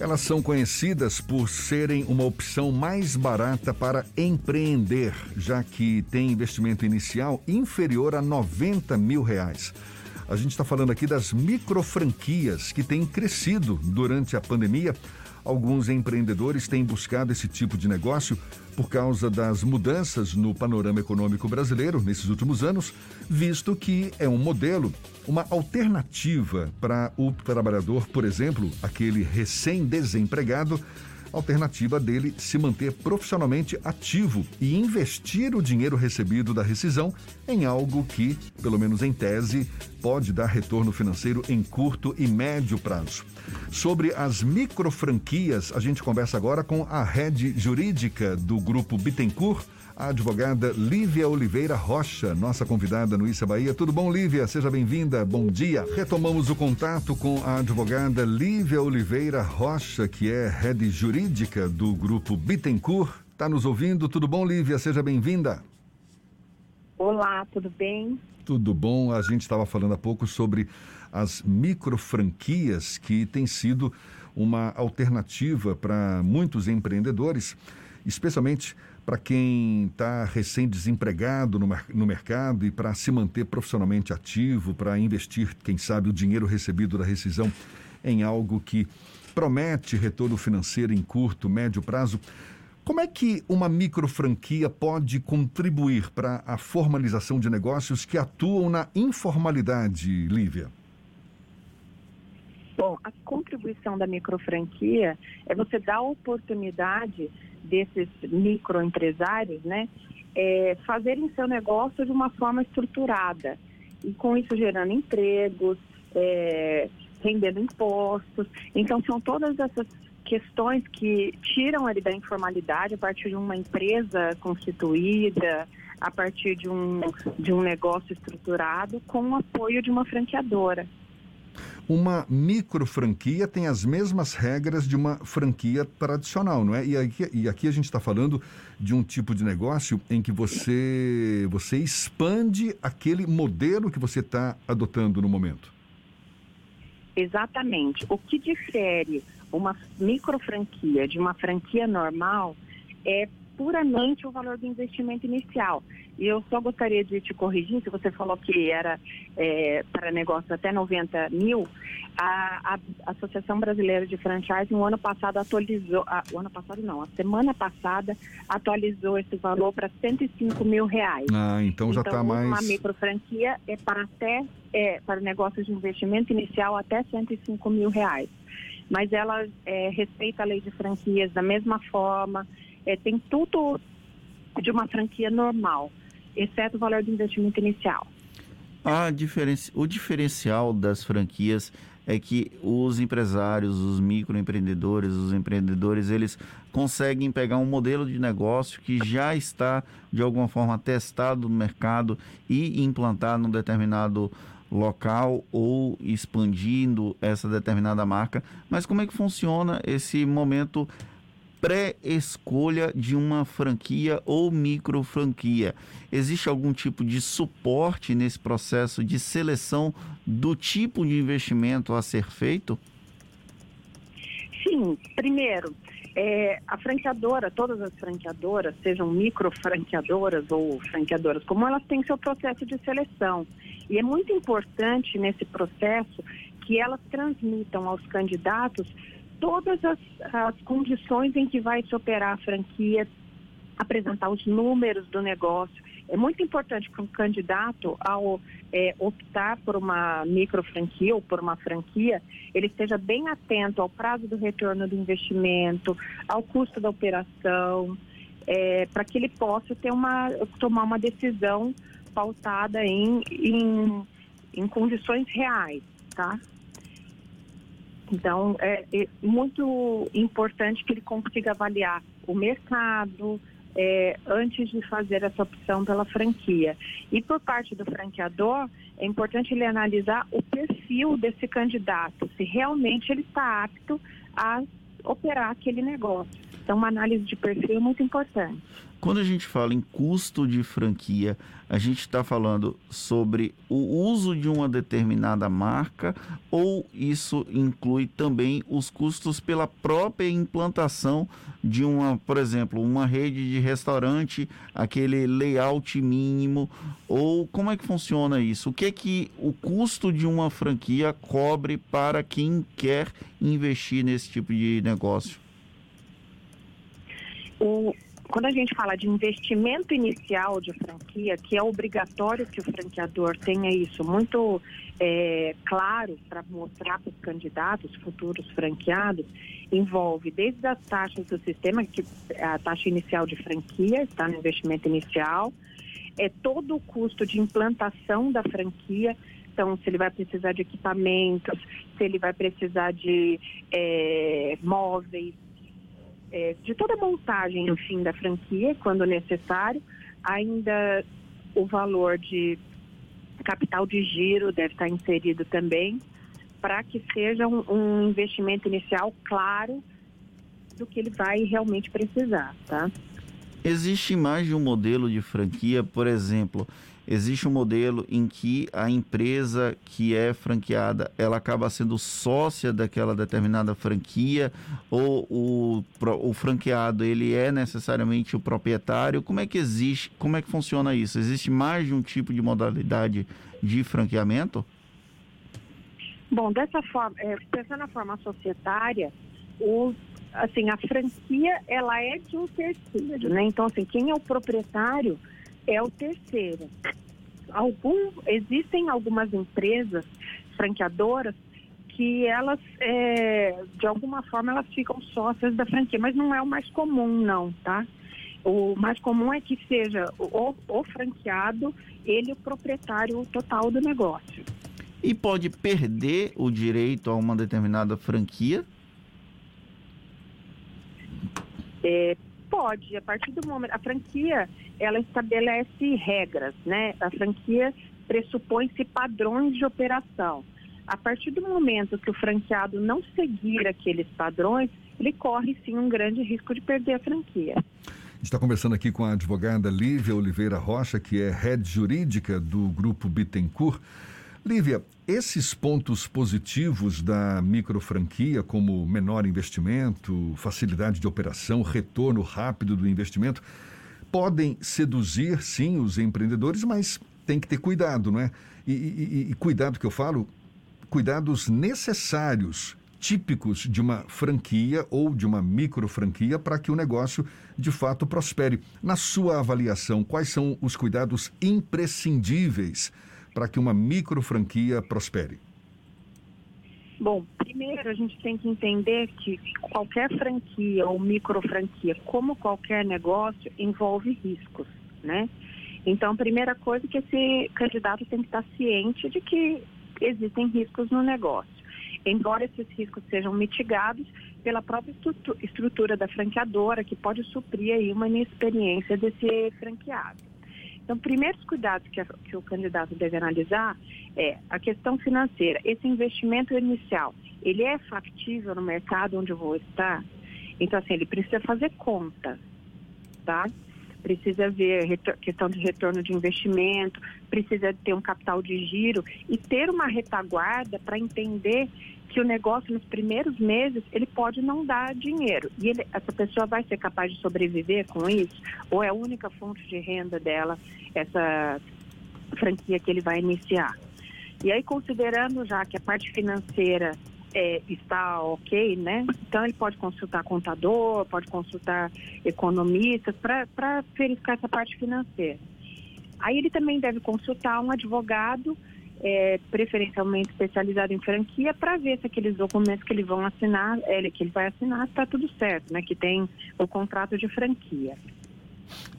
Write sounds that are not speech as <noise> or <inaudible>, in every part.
Elas são conhecidas por serem uma opção mais barata para empreender, já que tem investimento inicial inferior a 90 mil reais. A gente está falando aqui das micro franquias que têm crescido durante a pandemia Alguns empreendedores têm buscado esse tipo de negócio por causa das mudanças no panorama econômico brasileiro nesses últimos anos, visto que é um modelo, uma alternativa para o trabalhador, por exemplo, aquele recém-desempregado alternativa dele se manter profissionalmente ativo e investir o dinheiro recebido da rescisão em algo que, pelo menos em tese, pode dar retorno financeiro em curto e médio prazo. Sobre as micro franquias, a gente conversa agora com a rede jurídica do grupo Bittencourt a advogada Lívia Oliveira Rocha, nossa convidada no Issa Bahia. Tudo bom, Lívia? Seja bem-vinda. Bom dia. Retomamos o contato com a advogada Lívia Oliveira Rocha, que é head jurídica do grupo Bittencourt. Está nos ouvindo? Tudo bom, Lívia? Seja bem-vinda. Olá, tudo bem? Tudo bom. A gente estava falando há pouco sobre as micro franquias que tem sido uma alternativa para muitos empreendedores, especialmente para quem está recém-desempregado no, no mercado e para se manter profissionalmente ativo, para investir, quem sabe, o dinheiro recebido da rescisão em algo que promete retorno financeiro em curto, médio prazo. Como é que uma micro franquia pode contribuir para a formalização de negócios que atuam na informalidade, Lívia? Bom, a contribuição da micro franquia é você dar a oportunidade desses microempresários, né, é, fazerem seu negócio de uma forma estruturada e com isso gerando empregos, é, rendendo impostos. Então são todas essas questões que tiram ele da informalidade a partir de uma empresa constituída, a partir de um, de um negócio estruturado com o apoio de uma franqueadora. Uma micro franquia tem as mesmas regras de uma franquia tradicional, não é? E aqui, e aqui a gente está falando de um tipo de negócio em que você, você expande aquele modelo que você está adotando no momento. Exatamente. O que difere uma micro franquia de uma franquia normal é puramente o valor do investimento inicial. E eu só gostaria de te corrigir, se você falou que era é, para negócio até 90 mil, a, a, Associação Brasileira de Franchise no ano passado atualizou, a, o ano passado não, a semana passada atualizou esse valor para 105 mil reais. Ah, então já está então, mais... uma micro franquia é para até, é, para negócios de investimento inicial até 105 mil reais. Mas ela é, respeita a lei de franquias da mesma forma, é, tem tudo de uma franquia normal, exceto o valor do investimento inicial. A diferença, o diferencial das franquias é que os empresários, os microempreendedores, os empreendedores, eles conseguem pegar um modelo de negócio que já está de alguma forma testado no mercado e implantar num determinado local ou expandindo essa determinada marca. Mas como é que funciona esse momento pré-escolha de uma franquia ou micro franquia. Existe algum tipo de suporte nesse processo de seleção do tipo de investimento a ser feito? Sim, primeiro, é, a franqueadora, todas as franqueadoras, sejam micro franqueadoras ou franqueadoras, como elas têm seu processo de seleção. E é muito importante nesse processo que elas transmitam aos candidatos todas as, as condições em que vai se operar a franquia, apresentar os números do negócio. É muito importante para um candidato, ao é, optar por uma micro franquia ou por uma franquia, ele esteja bem atento ao prazo do retorno do investimento, ao custo da operação, é, para que ele possa ter uma, tomar uma decisão pautada em, em, em condições reais, tá? Então, é, é, muito importante que ele consiga avaliar o mercado é, antes de fazer essa opção pela franquia. E por parte do franqueador, é importante ele analisar o perfil desse candidato, se realmente ele está apto a operar aquele negócio. Então, uma análise de perfil é muito importante. Quando a gente fala em custo de franquia, a gente está falando sobre o uso de uma determinada marca ou isso inclui também os custos pela própria implantação de uma, por exemplo, uma rede de restaurante, aquele layout mínimo, ou como é que funciona isso? O que é que o custo de uma franquia cobre para quem quer investir nesse tipo de negócio? O, quando a gente fala de investimento inicial de franquia, que é obrigatório que o franqueador tenha isso muito é, claro para mostrar para os candidatos, futuros franqueados, envolve desde as taxas do sistema, que a taxa inicial de franquia está no investimento inicial, é todo o custo de implantação da franquia, então, se ele vai precisar de equipamentos, se ele vai precisar de é, móveis, é, de toda a montagem, enfim, da franquia, quando necessário. Ainda o valor de capital de giro deve estar inserido também, para que seja um, um investimento inicial claro do que ele vai realmente precisar, tá? Existe mais de um modelo de franquia, por exemplo, existe um modelo em que a empresa que é franqueada, ela acaba sendo sócia daquela determinada franquia ou o, o franqueado, ele é necessariamente o proprietário. Como é que existe, como é que funciona isso? Existe mais de um tipo de modalidade de franqueamento? Bom, dessa forma, é, pensando na forma societária, o, assim, a franquia, ela é de um terceiro, né? Então, assim, quem é o proprietário é o terceiro. Algum, existem algumas empresas franqueadoras que elas, é, de alguma forma, elas ficam sócias da franquia, mas não é o mais comum, não, tá? O mais comum é que seja o, o franqueado, ele o proprietário total do negócio. E pode perder o direito a uma determinada franquia? É, pode, a partir do momento. A franquia, ela estabelece regras, né? A franquia pressupõe-se padrões de operação. A partir do momento que o franqueado não seguir aqueles padrões, ele corre sim um grande risco de perder a franquia. Está conversando aqui com a advogada Lívia Oliveira Rocha, que é head jurídica do Grupo Bittencourt. Lívia, esses pontos positivos da microfranquia, como menor investimento, facilidade de operação, retorno rápido do investimento, podem seduzir, sim, os empreendedores, mas tem que ter cuidado, não é? E, e, e cuidado que eu falo, cuidados necessários, típicos de uma franquia ou de uma microfranquia para que o negócio de fato prospere. Na sua avaliação, quais são os cuidados imprescindíveis? Para que uma micro franquia prospere? Bom, primeiro a gente tem que entender que qualquer franquia ou micro franquia, como qualquer negócio, envolve riscos, né? Então, a primeira coisa é que esse candidato tem que estar ciente de que existem riscos no negócio. Embora esses riscos sejam mitigados pela própria estrutura da franqueadora, que pode suprir aí uma inexperiência desse franqueado. Então, primeiros cuidados que, a, que o candidato deve analisar é a questão financeira. Esse investimento inicial, ele é factível no mercado onde eu vou estar? Então, assim, ele precisa fazer conta, tá? Precisa ver questão de retorno de investimento, precisa ter um capital de giro e ter uma retaguarda para entender que o negócio nos primeiros meses ele pode não dar dinheiro. E ele, essa pessoa vai ser capaz de sobreviver com isso? Ou é a única fonte de renda dela essa franquia que ele vai iniciar? E aí considerando já que a parte financeira é, está ok, né? Então ele pode consultar contador, pode consultar economistas para verificar essa parte financeira. Aí ele também deve consultar um advogado é, preferencialmente especializado em franquia, para ver se aqueles documentos que ele vão assinar, ele, que ele vai assinar, está tudo certo, né? Que tem o contrato de franquia.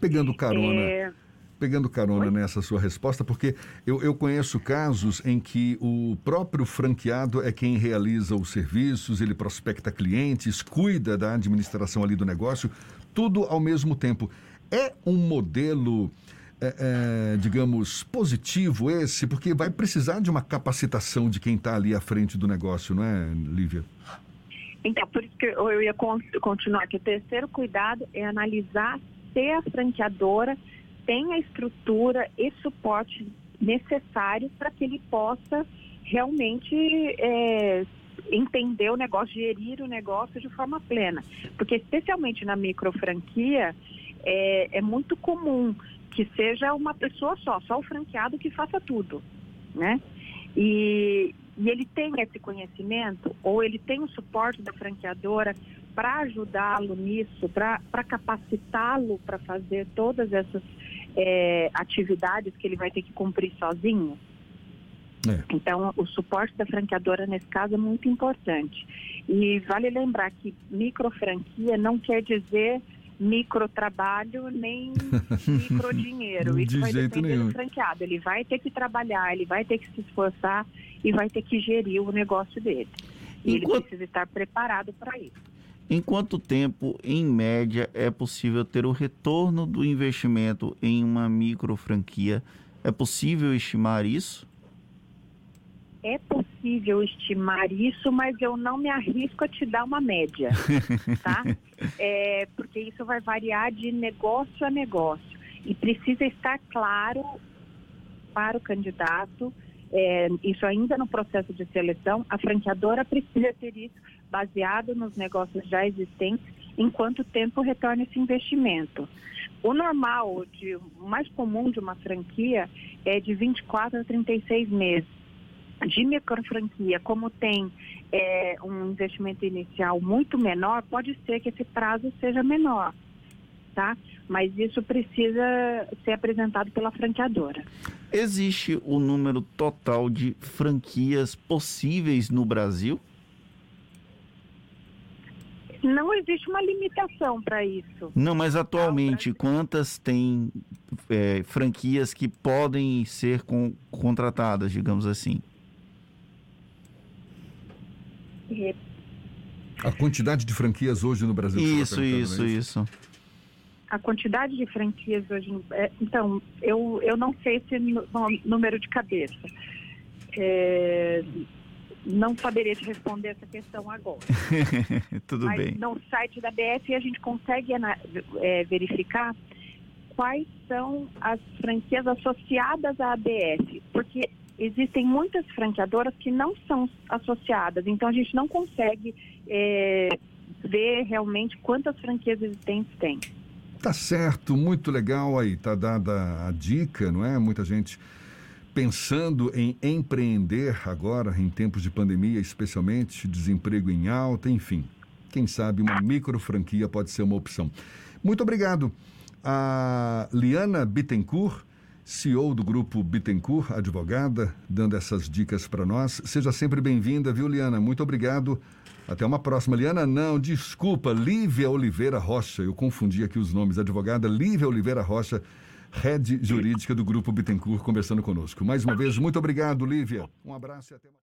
Pegando carona. É... Pegando carona Oi? nessa sua resposta, porque eu, eu conheço casos em que o próprio franqueado é quem realiza os serviços, ele prospecta clientes, cuida da administração ali do negócio, tudo ao mesmo tempo. É um modelo é, é, digamos, positivo esse, porque vai precisar de uma capacitação de quem está ali à frente do negócio, não é, Lívia? Então, por isso que eu ia continuar, que o terceiro cuidado é analisar se a franqueadora tem a estrutura e suporte necessário para que ele possa realmente é, entender o negócio, gerir o negócio de forma plena. Porque especialmente na micro franquia, é, é muito comum que seja uma pessoa só, só o franqueado que faça tudo, né? E, e ele tem esse conhecimento, ou ele tem o suporte da franqueadora para ajudá-lo nisso, para capacitá-lo para fazer todas essas é, atividades que ele vai ter que cumprir sozinho. É. Então, o suporte da franqueadora nesse caso é muito importante. E vale lembrar que micro franquia não quer dizer micro trabalho nem <laughs> micro dinheiro. Isso De vai jeito depender nenhum. do franqueado. Ele vai ter que trabalhar, ele vai ter que se esforçar e vai ter que gerir o negócio dele. E Enquanto... ele precisa estar preparado para isso. Em quanto tempo, em média, é possível ter o retorno do investimento em uma micro franquia? É possível estimar isso? É possível estimar isso, mas eu não me arrisco a te dar uma média, <laughs> tá? É, porque isso vai variar de negócio a negócio e precisa estar claro para o candidato. É, isso ainda no processo de seleção, a franqueadora precisa ter isso baseado nos negócios já existentes, em quanto tempo retorna esse investimento. O normal, de, o mais comum de uma franquia é de 24 a 36 meses de microfranquia, como tem é, um investimento inicial muito menor, pode ser que esse prazo seja menor, tá? Mas isso precisa ser apresentado pela franqueadora. Existe o número total de franquias possíveis no Brasil? Não existe uma limitação para isso. Não, mas atualmente, quantas tem é, franquias que podem ser com, contratadas, digamos assim? A quantidade de franquias hoje no Brasil. Isso, isso, é isso. A quantidade de franquias hoje. É, então, eu, eu não sei esse número de cabeça. É, não saberia te responder essa questão agora. <laughs> Tudo Mas bem. No site da BF a gente consegue é, verificar quais são as franquias associadas à ABF, porque existem muitas franqueadoras que não são associadas, então a gente não consegue é, ver realmente quantas franquias existentes tem. Tá certo, muito legal aí, tá dada a dica, não é? Muita gente pensando em empreender agora, em tempos de pandemia, especialmente, desemprego em alta, enfim. Quem sabe uma micro franquia pode ser uma opção. Muito obrigado. A Liana Bittencourt CEO do grupo Bittencourt, advogada, dando essas dicas para nós. Seja sempre bem-vinda, viu, Liana? Muito obrigado. Até uma próxima. Liana, não, desculpa, Lívia Oliveira Rocha. Eu confundi aqui os nomes. Advogada Lívia Oliveira Rocha, head jurídica do grupo Bittencourt, conversando conosco. Mais uma vez, muito obrigado, Lívia. Um abraço e até mais.